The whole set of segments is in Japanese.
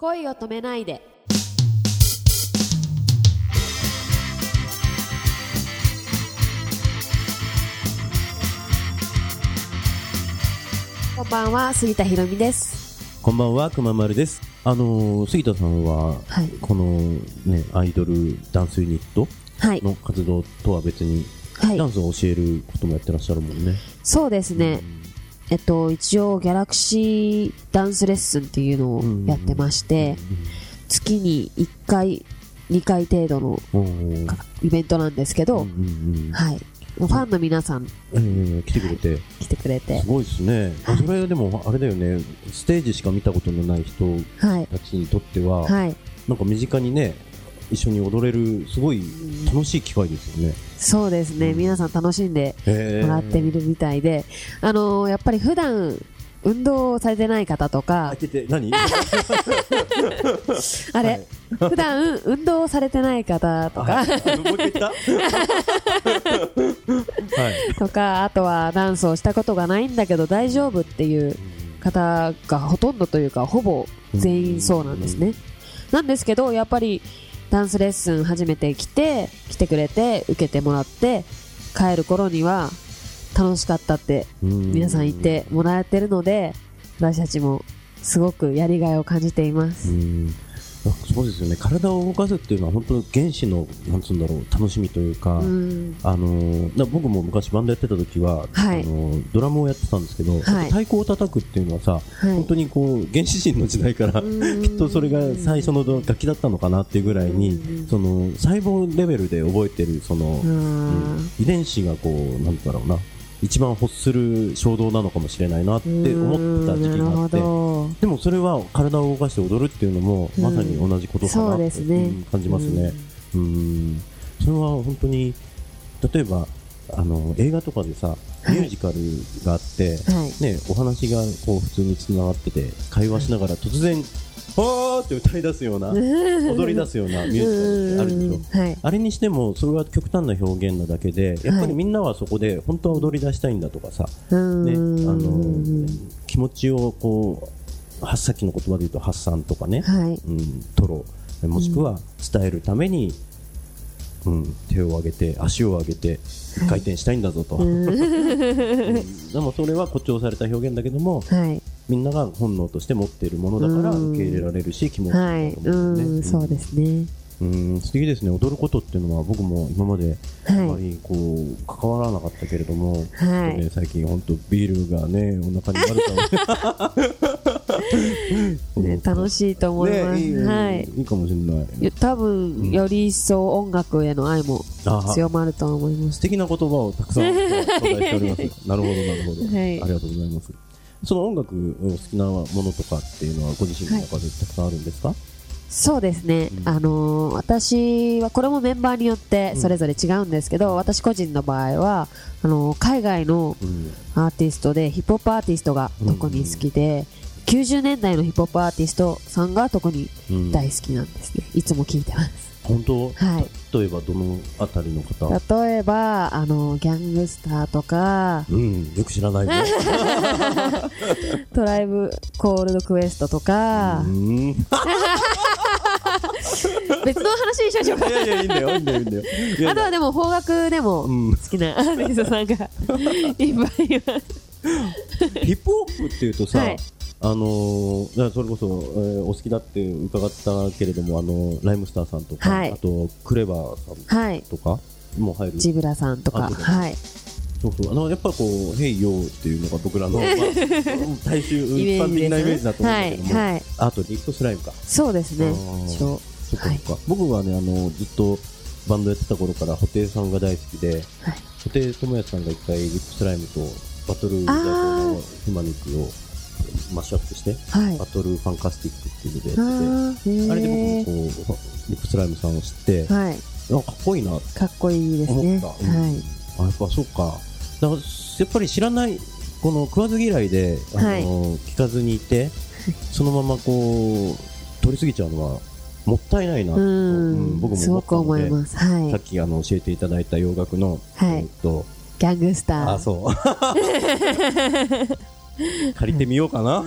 恋を止めないで。こんばんは杉田ひろみです。こんばんは、くままるです。あのー杉田さんは、はい。このね、アイドルダンスユニットはい。の活動とは別に、はい。ダンスを教えることもやってらっしゃるもんね。そうですね、えっと一応ギャラクシーダンスレッスンっていうのをやってまして、月に1回2回程度のイベントなんですけど、はい。ファンの皆さんえー来てくれて、来てくれて。すごいですね。はい。それでも、あれだよね、ステージしか見たことのない人はい。たちにとっては、はい。なんか身近にね、一緒に踊れる、すごい楽しい機会ですよね。そうですね、うん。皆さん楽しんでもらってみるみたいで、あのーやっぱり普段運動されてない方とか。あれ、普段運動されてない方とか。とか、あとはダンスをしたことがないんだけど大丈夫っていう方がほとんどというか、ほぼ全員そうなんですね。なんですけど、やっぱりダンスレッスン初めて来て、来てくれて、受けてもらって、帰る頃には楽しかったって皆さん言ってもらえてるので、私たちもすごくやりがいを感じていまうす。そうですよね。体を動かすっていうのは本当原始のなんつうんだろう楽しみというか、うん。あの僕も昔バンドやってた時は、はい。あのードラムをやってたんですけど、はい。太鼓を叩くっていうのはさ、はい。本当にこう原始人の時代からうん。きっとそれが最初の楽器だったのかなっていうぐらいにうん。その細胞レベルで覚えてるその、遺伝子がこうなんだろうな一番欲する衝動なのかもしれないなって思ってた時期があって。でもそれは体を動かして踊るっていうのもうん。まさに同じことかなって、感じますね。うん。それは本当に例えばあの映画とかでさはい。ミュージカルがあって、はい。ね、お話がこう普通につながってて会話しながら突然「わーって歌い出すような踊り出すようなミュージカルってあるでしょ。はい。あれにしてもそれは極端な表現なだけでやっぱりみんなはそこで本当は踊り出したいんだとかさ、うね、あんの気持ちをこうはさっきの言葉で言うと発散とかね、はい。うん、トロ。もしくは伝えるために、うん、手を上げて足を上げて回転したいんだぞと、うん。でもそれは誇張された表現だけどもはい。みんなが本能として持っているものだからうん受け入れられるし気持ちいいはい。うんだよねうん、そうですね。うん素敵ですね踊ることっていうのは僕も今まであまはい。りこう関わらなかったけれども、はいね、最近本当ビールがねお腹に悪かも ね、楽しいと思います。ねいいよはい。いいかもしれない多分、より一層音楽への愛もあ強まると思います素。敵な言葉をたくさん頂戴しております。なるほど、なるほど、はいありがとうございます。その音楽お好きなものとかっていうのはご自身の中でたくさんあるんですか、そうですね。うん。あのー私は、これもメンバーによってそれぞれ違うんですけど、私個人の場合は、あのー海外のうん。アーティストでヒップホップアーティストが特に好きで、90年代のヒップホップアーティストさんが特にうん。大好きなんですね。いつも聞いてます。本当、はい例えばどのあたりの方？例えば、あの、ギャングスターとか、うん、よく知らないぞ。トライブコールドクエストとかう、ん。い別の話にしましょうか。やいや、いいんだよ、いいんだよ、いいんだよ。あとはでも邦楽でもうん好きなアーティストさんがいっぱいいます。ヒップホップっていうとさ、はいあのー、それこそ、えーお好きだって伺ったけれども、あのライムスターさんとか、はいあとクレバーさんはい。とかも入る。ジブラさんとか、はい。そうそう。あの、やっぱこう、ヘイヨーっていうのが僕らの、まあ、大衆、一般的なイメージだと思うんだけども、はいはいあとリフトスライムか。そうですねあー。一応。そっかそっか。僕はね、あの、ずっとバンドやってた頃から、布袋さんが大好きで、はい。布袋友也さんが一回リフトスライムとバトル代表のヒマニックをマッシュアップして、はい。バトルファンカスティックっていうのであやってて、ーあれでへ僕もこう、リップスライムさんを知って、ーはい。なんかかっこいいなかっこいいですね。思った。うんはい。あ、やっぱそうか。だから、やっぱり知らない、この食わず嫌いで、あの、はい聞かずにいて、そのままこう、通り過ぎちゃうのは、もったいないなうと、うんん。僕も思ったので、思います。はいさっ。きあの教えていただいた洋楽の、はいえっと、ギャングスター。あ、そう。借りてみようかな。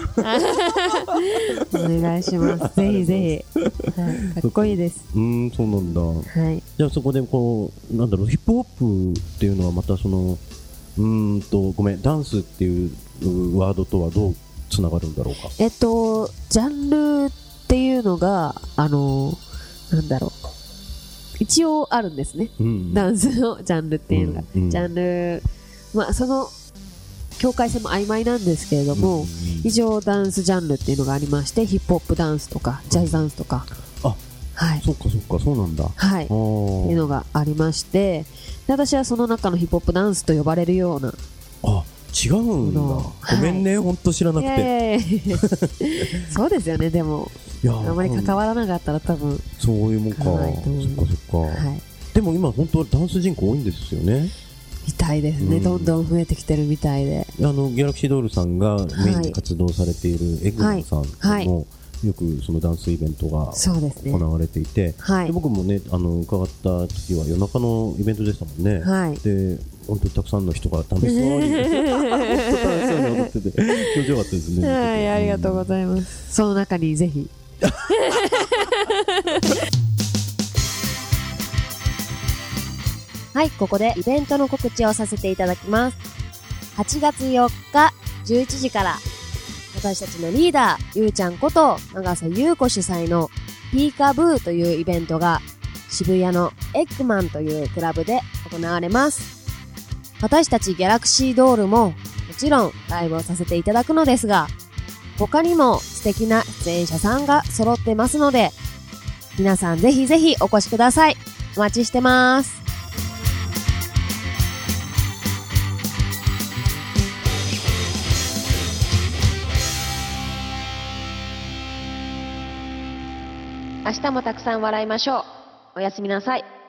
お願いします。ぜひぜひ。はい、かっこいいです。うーん、そうなんだ。はい。じゃあそこでこう、なんだろう、ヒップホップっていうのはまたその、うーんと、ごめん、ダンスっていううワードとはどうつながるんだろうか？えっと、ジャンルっていうのが、あの、なんだろう。一応あるんですね。うん。ダンスのジャンルっていうのが。うんうんジャンル、まあ、その、境界線も曖昧なんですけれども、うん一応ダンスジャンルっていうのがありまして、ヒップホップダンスとか、ジャズダンスとか、あ、はい。そっかそっか、そうなんだ。はい。あっていうのがありまして、で私はその中のヒップホップダンスと呼ばれるような。あ、違うんだ。はいごめんね、ほんと知らなくて。いやいやいやそうですよね、でも。いやあまり関わらなかったら多分。そういうもんか。そはいっかそっか。はい。でも今本当はダンス人口多いんですよね。みたいですね、うんどんどん増えてきてるみたいで。あの、ギャラクシードールさんがメインで活動されているエグマンさんも、はいよくそのダンスイベントが行。われていて、はいで。僕もね、あの、伺った時は夜中のイベントでしたもんね。はい。で、本当にたくさんの人が楽しそうに、踊ってて、気持ちよかったですね。はい、ありがとうございます。その中にぜひ。はい、ここでイベントの告知をさせていただきます。8月4日11時から、私たちのリーダー、ゆうちゃんこと長瀬優子主催のピーカブーというイベントが渋谷のエッグマンというクラブで行われます。私たちギャラクシードールももちろんライブをさせていただくのですが、他にも素敵な出演者さんが揃ってますので、皆さんぜひぜひお越しください。お待ちしてます。明日もたくさん笑いましょう。おやすみなさい。